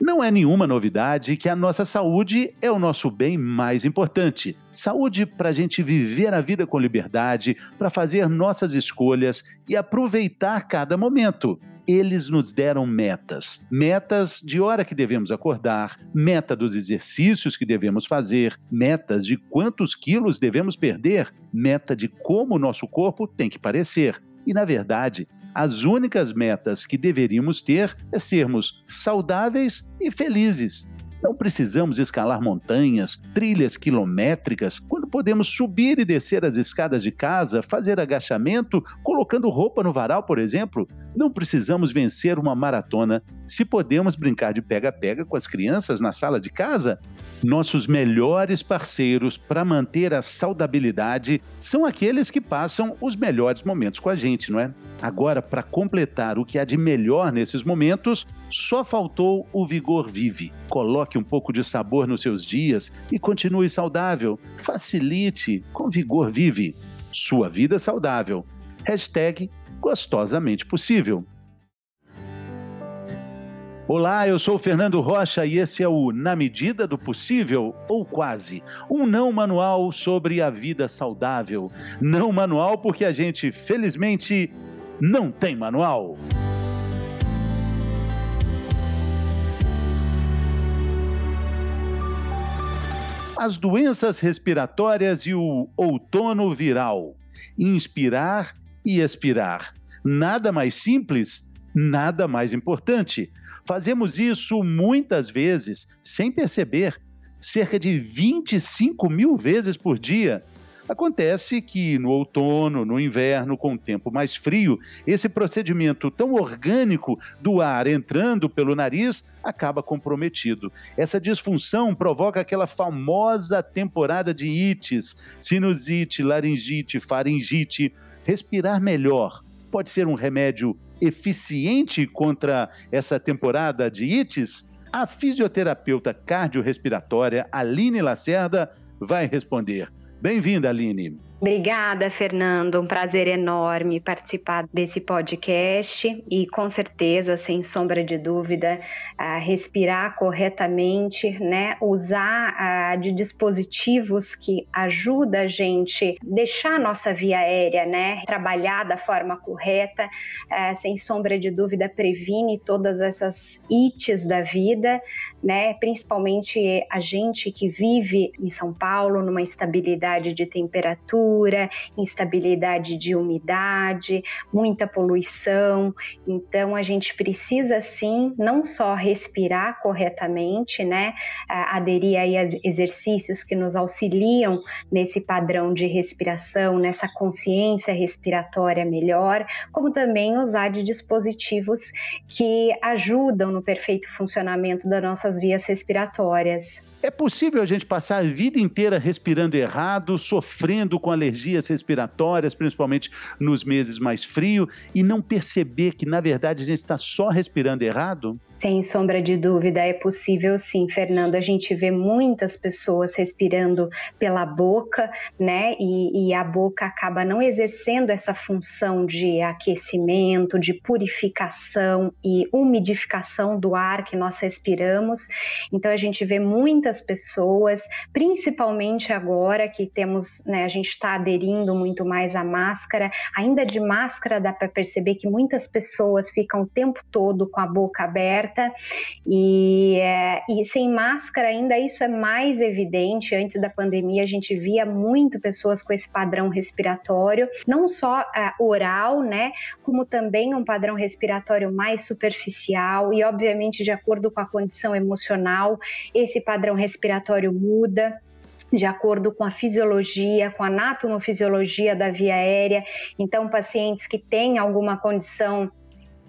Não é nenhuma novidade que a nossa saúde é o nosso bem mais importante. Saúde para a gente viver a vida com liberdade, para fazer nossas escolhas e aproveitar cada momento eles nos deram metas. Metas de hora que devemos acordar, meta dos exercícios que devemos fazer, metas de quantos quilos devemos perder, meta de como o nosso corpo tem que parecer. E, na verdade, as únicas metas que deveríamos ter é sermos saudáveis e felizes. Não precisamos escalar montanhas, trilhas quilométricas, quando podemos subir e descer as escadas de casa, fazer agachamento, colocando roupa no varal, por exemplo. Não precisamos vencer uma maratona se podemos brincar de pega-pega com as crianças na sala de casa. Nossos melhores parceiros para manter a saudabilidade são aqueles que passam os melhores momentos com a gente, não é? Agora, para completar o que há de melhor nesses momentos, só faltou o Vigor Vive. Coloque um pouco de sabor nos seus dias e continue saudável. Facilite com Vigor Vive. Sua vida saudável. Hashtag gostosamente possível. Olá, eu sou Fernando Rocha e esse é o Na Medida do Possível, ou quase, um não manual sobre a vida saudável. Não manual porque a gente, felizmente, não tem manual. As doenças respiratórias e o outono viral. Inspirar e expirar. Nada mais simples, nada mais importante. Fazemos isso muitas vezes, sem perceber, cerca de 25 mil vezes por dia. Acontece que no outono, no inverno, com o tempo mais frio, esse procedimento tão orgânico do ar entrando pelo nariz acaba comprometido. Essa disfunção provoca aquela famosa temporada de ites, sinusite, laringite, faringite. Respirar melhor pode ser um remédio eficiente contra essa temporada de ites? A fisioterapeuta cardiorrespiratória Aline Lacerda vai responder. Bem-vinda, Aline. Obrigada, Fernando. Um prazer enorme participar desse podcast e, com certeza, sem sombra de dúvida, respirar corretamente, né? Usar de dispositivos que ajudam a gente deixar a nossa via aérea, né? Trabalhar da forma correta, sem sombra de dúvida, previne todas essas ites da vida, né? Principalmente a gente que vive em São Paulo numa estabilidade de temperatura instabilidade de umidade, muita poluição. Então a gente precisa sim não só respirar corretamente, né, aderir aí a exercícios que nos auxiliam nesse padrão de respiração, nessa consciência respiratória melhor, como também usar de dispositivos que ajudam no perfeito funcionamento das nossas vias respiratórias. É possível a gente passar a vida inteira respirando errado, sofrendo com alergias respiratórias, principalmente nos meses mais frios, e não perceber que, na verdade, a gente está só respirando errado? Sem sombra de dúvida, é possível sim, Fernando. A gente vê muitas pessoas respirando pela boca, né? E, e, a boca acaba não exercendo essa função de aquecimento, de purificação e umidificação do ar que nós respiramos. Então, a gente vê muitas pessoas, principalmente agora que temos, né? A gente está aderindo muito mais à máscara. Ainda de máscara, dá para perceber que muitas pessoas ficam o tempo todo com a boca aberta aberta e, é, e sem máscara ainda isso é mais evidente. Antes da pandemia a gente via muito pessoas com esse padrão respiratório, não só uh, oral, né, como também um padrão respiratório mais superficial e obviamente de acordo com a condição emocional esse padrão respiratório muda de acordo com a fisiologia, com a anatomofisiologia da via aérea. Então, pacientes que têm alguma condição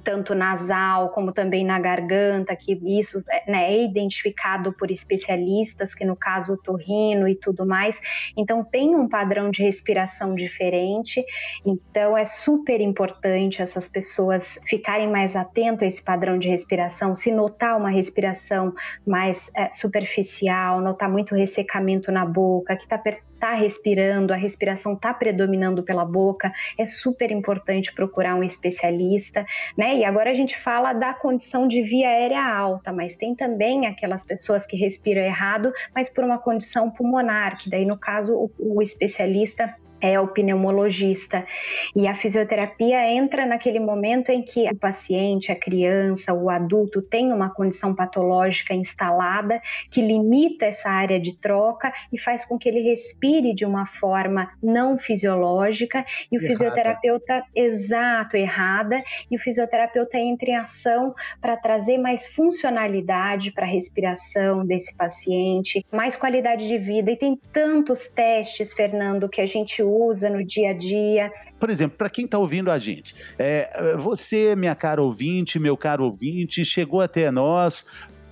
tanto nasal como também na garganta, que isso né, é identificado por especialistas, que no caso o torrino e tudo mais. Então tem um padrão de respiração diferente. Então é super importante essas pessoas ficarem mais atentas a esse padrão de respiração. Se notar uma respiração mais é, superficial, notar muito ressecamento na boca, que está tá está respirando, a respiração está predominando pela boca, é super importante procurar um especialista, né? E agora a gente fala da condição de via aérea alta, mas tem também aquelas pessoas que respiram errado, mas por uma condição pulmonar, que daí no caso o, o especialista é o pneumologista. E a fisioterapia entra naquele momento em que o paciente, a criança, o adulto tem uma condição patológica instalada que limita essa área de troca e faz com que ele respire de uma forma não fisiológica e o errada. fisioterapeuta exato, errada, e o fisioterapeuta entra em ação para trazer mais funcionalidade para a respiração desse paciente, mais qualidade de vida e tem tantos testes, Fernando, que a gente usa no dia a dia. Por exemplo, para quem está ouvindo a gente, é, você, minha cara ouvinte, meu caro ouvinte, chegou até nós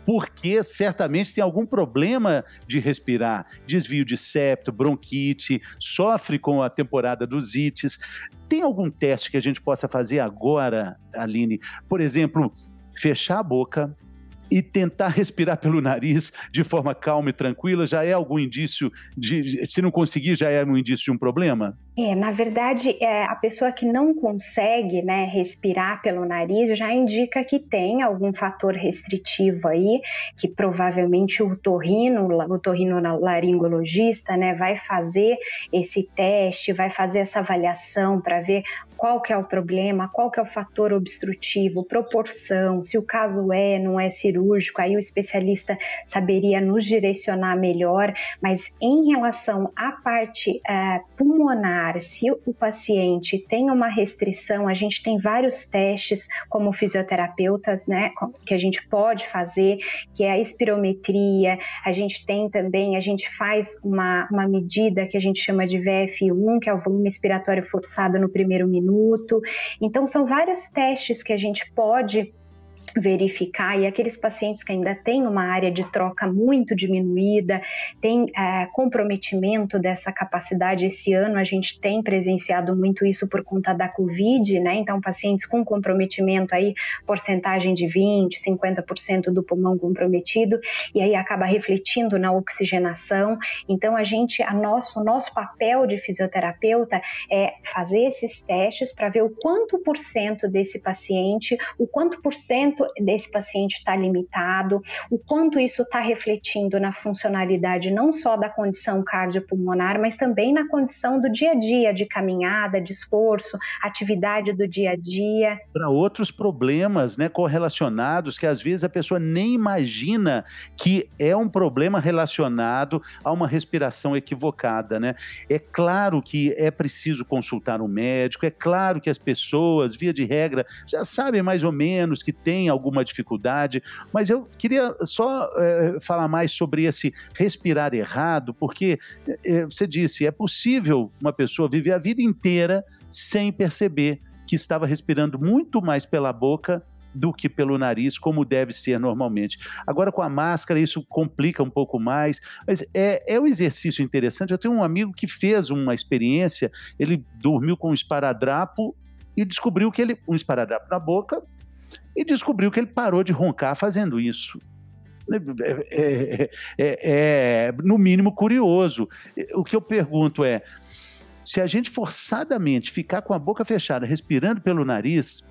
porque certamente tem algum problema de respirar, desvio de septo, bronquite, sofre com a temporada dos ites. Tem algum teste que a gente possa fazer agora, Aline? Por exemplo, fechar a boca, e tentar respirar pelo nariz de forma calma e tranquila já é algum indício de. Se não conseguir, já é um indício de um problema? É, na verdade, é, a pessoa que não consegue né, respirar pelo nariz já indica que tem algum fator restritivo aí, que provavelmente o torrino, o torrino laringologista, né, vai fazer esse teste, vai fazer essa avaliação para ver qual que é o problema, qual que é o fator obstrutivo, proporção, se o caso é, não é cirúrgico, aí o especialista saberia nos direcionar melhor, mas em relação à parte é, pulmonar, se o paciente tem uma restrição, a gente tem vários testes como fisioterapeutas, né, que a gente pode fazer, que é a espirometria, a gente tem também, a gente faz uma, uma medida que a gente chama de VF1, que é o volume expiratório forçado no primeiro minuto, minuto. Então, são vários testes que a gente pode verificar e aqueles pacientes que ainda têm uma área de troca muito diminuída, tem é, comprometimento dessa capacidade. Esse ano a gente tem presenciado muito isso por conta da Covid, né? Então, pacientes com comprometimento aí, porcentagem de 20, 50% do pulmão comprometido, e aí acaba refletindo na oxigenação. Então, a gente, a nosso, o nosso papel de fisioterapeuta é fazer esses testes para ver o quanto por cento desse paciente, o quanto por cento quanto desse paciente está limitado, o quanto isso está refletindo na funcionalidade não só da condição cardiopulmonar, mas também na condição do dia a dia, de caminhada, de esforço, atividade do dia a dia. Para outros problemas né, correlacionados que às vezes a pessoa nem imagina que é um problema relacionado a uma respiração equivocada. Né? É claro que é preciso consultar um médico, é claro que as pessoas, via de regra, já sabem mais ou menos que tem alguma dificuldade, mas eu queria só é, falar mais sobre esse respirar errado, porque é, você disse, é possível uma pessoa viver a vida inteira sem perceber que estava respirando muito mais pela boca do que pelo nariz, como deve ser normalmente. Agora, com a máscara, isso complica um pouco mais, mas é, é um exercício interessante. Eu tenho um amigo que fez uma experiência, ele dormiu com um esparadrapo e descobriu que ele, um esparadrapo na boca, e descobriu que ele parou de roncar fazendo isso. É, é, é, é, no mínimo curioso. O que eu pergunto é: se a gente forçadamente ficar com a boca fechada, respirando pelo nariz,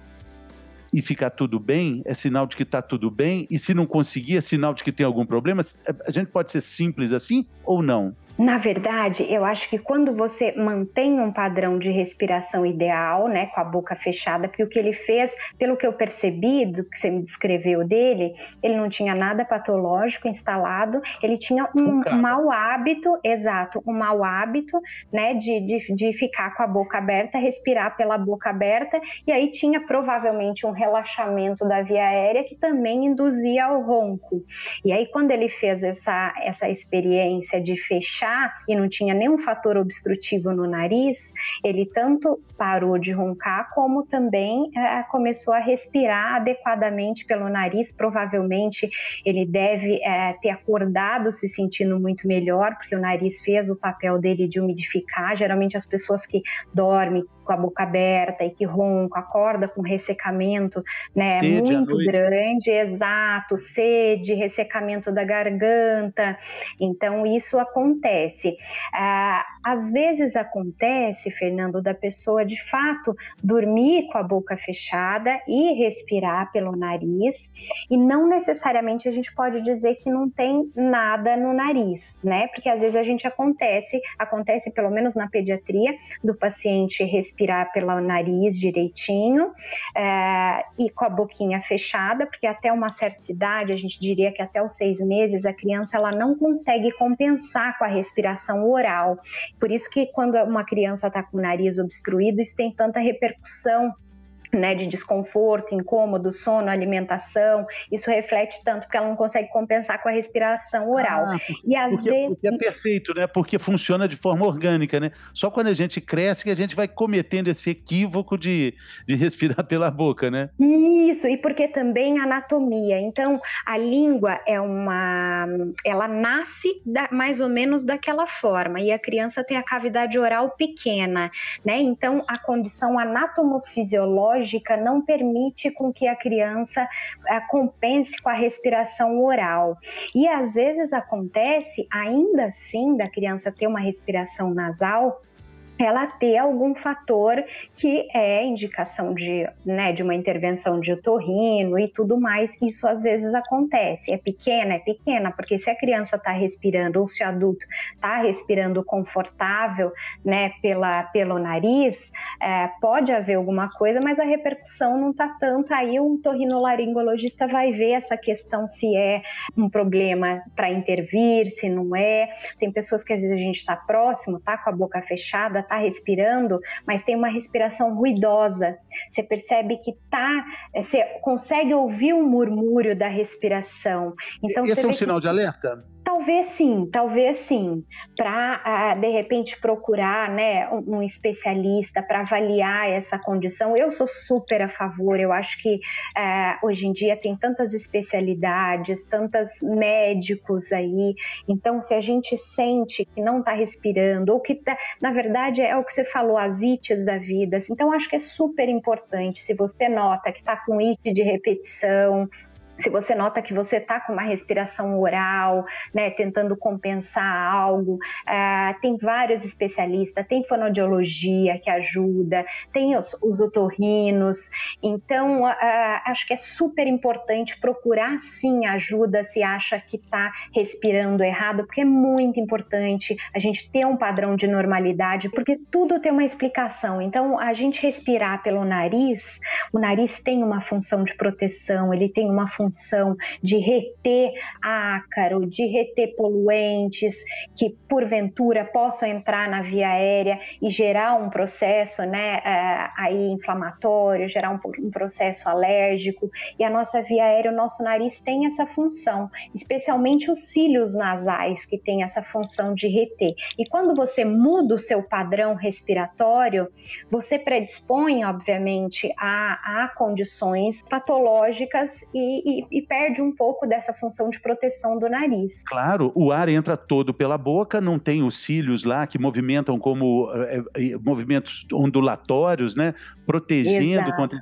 e ficar tudo bem, é sinal de que está tudo bem, e se não conseguir, é sinal de que tem algum problema? A gente pode ser simples assim ou não? Na verdade, eu acho que quando você mantém um padrão de respiração ideal, né, com a boca fechada, que o que ele fez, pelo que eu percebi do que você me descreveu dele, ele não tinha nada patológico instalado, ele tinha um mau hábito, exato, um mau hábito, né, de, de, de ficar com a boca aberta, respirar pela boca aberta, e aí tinha provavelmente um relaxamento da via aérea que também induzia ao ronco. E aí, quando ele fez essa, essa experiência de fechar e não tinha nenhum fator obstrutivo no nariz, ele tanto parou de roncar como também é, começou a respirar adequadamente pelo nariz. Provavelmente ele deve é, ter acordado se sentindo muito melhor, porque o nariz fez o papel dele de umidificar. Geralmente as pessoas que dormem com a boca aberta e que ronca, acorda com ressecamento, né, sede muito grande, exato, sede, ressecamento da garganta. Então isso acontece acontece? Ah, às vezes acontece, Fernando, da pessoa de fato dormir com a boca fechada e respirar pelo nariz, e não necessariamente a gente pode dizer que não tem nada no nariz, né? Porque às vezes a gente acontece, acontece pelo menos na pediatria, do paciente respirar pelo nariz direitinho é, e com a boquinha fechada, porque até uma certa idade, a gente diria que até os seis meses, a criança ela não consegue compensar com a respiração oral. Por isso que quando uma criança está com o nariz obstruído, isso tem tanta repercussão né, de desconforto, incômodo, sono, alimentação, isso reflete tanto porque ela não consegue compensar com a respiração oral. Ah, e às porque, vezes... porque é perfeito, né? Porque funciona de forma orgânica, né? Só quando a gente cresce que a gente vai cometendo esse equívoco de, de respirar pela boca, né? Isso, e porque também anatomia. Então, a língua é uma. Ela nasce da, mais ou menos daquela forma, e a criança tem a cavidade oral pequena, né? Então, a condição anatomofisiológica lógica não permite com que a criança eh, compense com a respiração oral. E às vezes acontece, ainda assim, da criança ter uma respiração nasal ela ter algum fator que é indicação de, né, de uma intervenção de otorrino e tudo mais. Isso às vezes acontece. É pequena, é pequena, porque se a criança está respirando ou se o adulto está respirando confortável, né, pela, pelo nariz, é, pode haver alguma coisa, mas a repercussão não está tanta. Aí o otorrinolaringologista vai ver essa questão se é um problema para intervir, se não é. Tem pessoas que às vezes a gente está próximo, tá com a boca fechada, está respirando, mas tem uma respiração ruidosa. Você percebe que tá, você consegue ouvir o murmúrio da respiração. Então, Esse é um sinal que... de alerta? Talvez sim, talvez sim, para ah, de repente procurar né, um, um especialista para avaliar essa condição. Eu sou super a favor, eu acho que uh, hoje em dia tem tantas especialidades, tantos médicos aí, então se a gente sente que não está respirando, ou que tá, na verdade é o que você falou, as ites da vida, então acho que é super importante, se você nota que está com it de repetição, se você nota que você está com uma respiração oral, né, tentando compensar algo, uh, tem vários especialistas, tem fonoaudiologia que ajuda, tem os, os otorrinos, então uh, acho que é super importante procurar sim ajuda se acha que está respirando errado, porque é muito importante a gente ter um padrão de normalidade, porque tudo tem uma explicação. Então, a gente respirar pelo nariz, o nariz tem uma função de proteção, ele tem uma função função de reter ácaro, de reter poluentes que porventura possam entrar na via aérea e gerar um processo, né, eh, aí inflamatório, gerar um, um processo alérgico. E a nossa via aérea, o nosso nariz tem essa função, especialmente os cílios nasais que tem essa função de reter. E quando você muda o seu padrão respiratório, você predispõe, obviamente, a, a condições patológicas e, e, e perde um pouco dessa função de proteção do nariz. Claro, o ar entra todo pela boca, não tem os cílios lá que movimentam como é, é, movimentos ondulatórios, né? Protegendo Exato. contra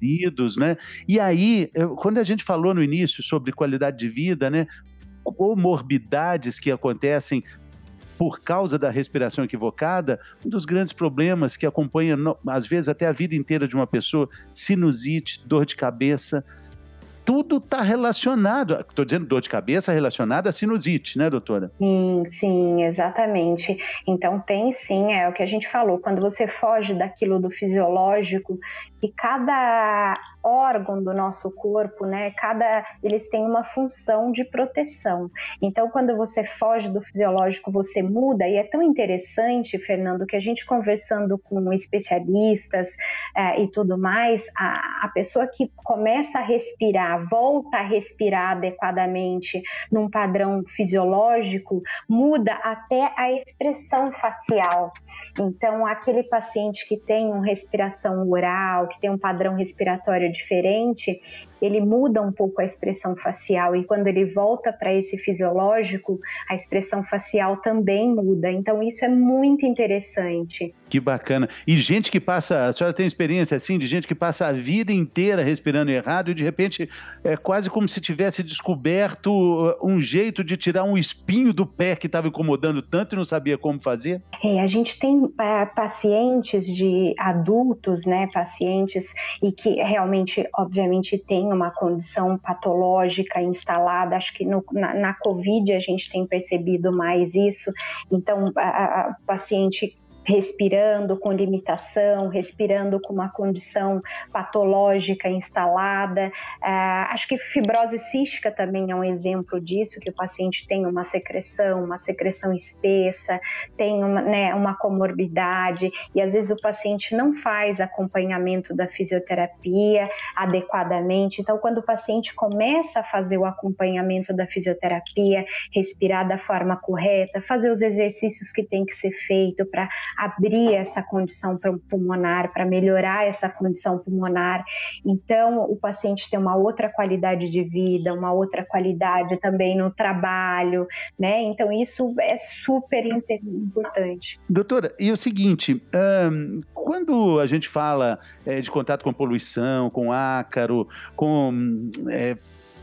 resíduos, né? E aí, quando a gente falou no início sobre qualidade de vida, né? Comorbidades que acontecem por causa da respiração equivocada, um dos grandes problemas que acompanha, às vezes, até a vida inteira de uma pessoa, sinusite, dor de cabeça, tudo está relacionado. Estou dizendo dor de cabeça relacionada à sinusite, né, doutora? Sim, sim, exatamente. Então tem sim, é o que a gente falou, quando você foge daquilo do fisiológico e cada órgão do nosso corpo, né, cada eles têm uma função de proteção. Então quando você foge do fisiológico, você muda e é tão interessante, Fernando, que a gente conversando com especialistas é, e tudo mais, a, a pessoa que começa a respirar, volta a respirar adequadamente num padrão fisiológico, muda até a expressão facial. Então aquele paciente que tem uma respiração oral que tem um padrão respiratório diferente, ele muda um pouco a expressão facial e quando ele volta para esse fisiológico, a expressão facial também muda. Então isso é muito interessante. Que bacana. E gente que passa, a senhora tem experiência assim de gente que passa a vida inteira respirando errado e de repente é quase como se tivesse descoberto uh, um jeito de tirar um espinho do pé que estava incomodando tanto e não sabia como fazer? É, a gente tem é, pacientes de adultos, né, pacientes e que realmente, obviamente, tem uma condição patológica instalada. Acho que no, na, na Covid a gente tem percebido mais isso. Então, a, a paciente respirando com limitação, respirando com uma condição patológica instalada. Uh, acho que fibrose cística também é um exemplo disso, que o paciente tem uma secreção, uma secreção espessa, tem uma, né, uma comorbidade e às vezes o paciente não faz acompanhamento da fisioterapia adequadamente. Então, quando o paciente começa a fazer o acompanhamento da fisioterapia, respirar da forma correta, fazer os exercícios que tem que ser feito para abrir essa condição pulmonar, para melhorar essa condição pulmonar. Então, o paciente tem uma outra qualidade de vida, uma outra qualidade também no trabalho, né? Então, isso é super importante. Doutora, e o seguinte, um, quando a gente fala é, de contato com poluição, com ácaro, com é,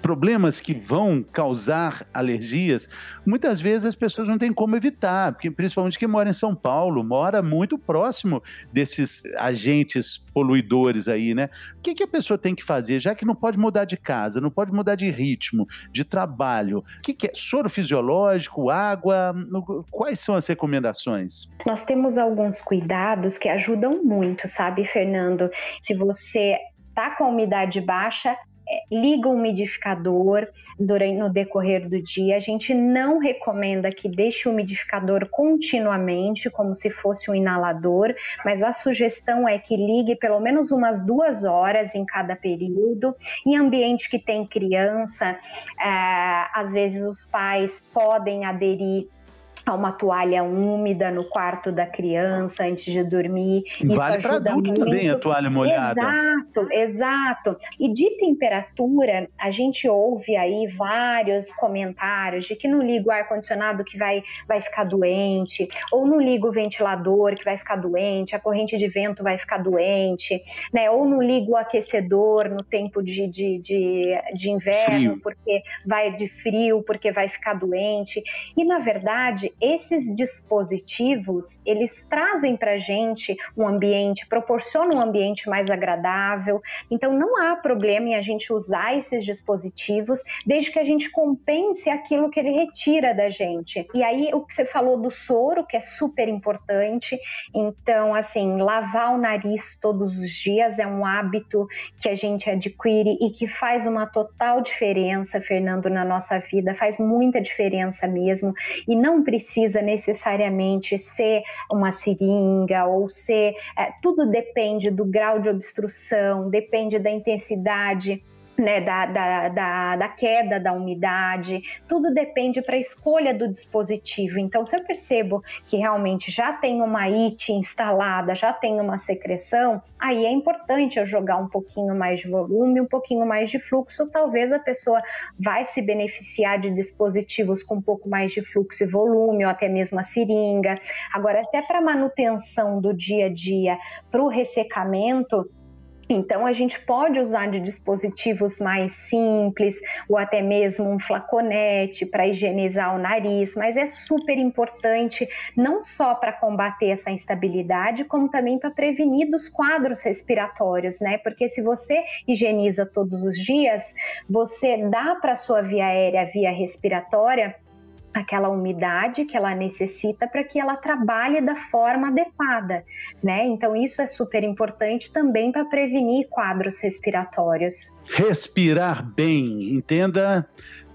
problemas que vão causar alergias, muitas vezes as pessoas não têm como evitar, porque principalmente quem mora em São Paulo mora muito próximo desses agentes poluidores aí, né? O que, que a pessoa tem que fazer, já que não pode mudar de casa, não pode mudar de ritmo, de trabalho? O que, que é? Soro fisiológico, água? Quais são as recomendações? Nós temos alguns cuidados que ajudam muito, sabe, Fernando? Se você tá com a umidade baixa, liga o umidificador durante, no decorrer do dia. A gente não recomenda que deixe o umidificador continuamente, como se fosse um inalador, mas a sugestão é que ligue pelo menos umas duas horas em cada período. Em ambiente que tem criança, é, às vezes os pais podem aderir uma toalha úmida no quarto da criança antes de dormir. Vale para adulto muito. também a toalha molhada. Exato, exato. E de temperatura, a gente ouve aí vários comentários de que não liga o ar-condicionado que vai, vai ficar doente, ou não liga o ventilador que vai ficar doente, a corrente de vento vai ficar doente, né? Ou não liga o aquecedor no tempo de, de, de, de inverno, frio. porque vai de frio, porque vai ficar doente. E na verdade, esses dispositivos, eles trazem para a gente um ambiente, proporcionam um ambiente mais agradável. Então, não há problema em a gente usar esses dispositivos, desde que a gente compense aquilo que ele retira da gente. E aí, o que você falou do soro, que é super importante. Então, assim, lavar o nariz todos os dias é um hábito que a gente adquire e que faz uma total diferença, Fernando, na nossa vida, faz muita diferença mesmo. E não precisa precisa necessariamente ser uma seringa ou ser. É, tudo depende do grau de obstrução, depende da intensidade né, da, da, da, da, queda da umidade, tudo depende para a escolha do dispositivo. Então, se eu percebo que realmente já tem uma IT instalada, já tem uma secreção, aí é importante eu jogar um pouquinho mais de volume, um pouquinho mais de fluxo. Talvez a pessoa vai se beneficiar de dispositivos com um pouco mais de fluxo e volume, ou até mesmo a seringa. Agora, se é para manutenção do dia a dia, para o ressecamento, então, a gente pode usar de dispositivos mais simples, ou até mesmo um flaconete para higienizar o nariz, mas é super importante não só para combater essa instabilidade, como também para prevenir dos quadros respiratórios, né? Porque se você higieniza todos os dias, você dá para a sua via aérea, via respiratória, aquela umidade que ela necessita para que ela trabalhe da forma adequada, né? Então isso é super importante também para prevenir quadros respiratórios. Respirar bem, entenda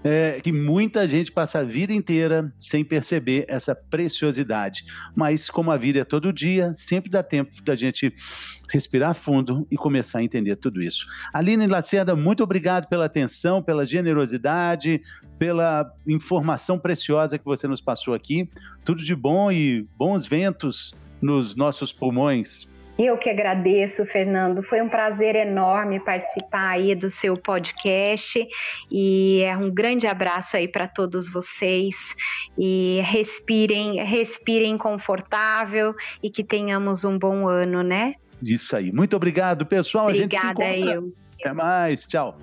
é, que muita gente passa a vida inteira sem perceber essa preciosidade. Mas, como a vida é todo dia, sempre dá tempo da gente respirar fundo e começar a entender tudo isso. Aline Lacerda, muito obrigado pela atenção, pela generosidade, pela informação preciosa que você nos passou aqui. Tudo de bom e bons ventos nos nossos pulmões. Eu que agradeço, Fernando. Foi um prazer enorme participar aí do seu podcast e é um grande abraço aí para todos vocês e respirem, respirem confortável e que tenhamos um bom ano, né? Isso aí. Muito obrigado, pessoal. Obrigada, A gente se encontra... eu. Até mais. Tchau.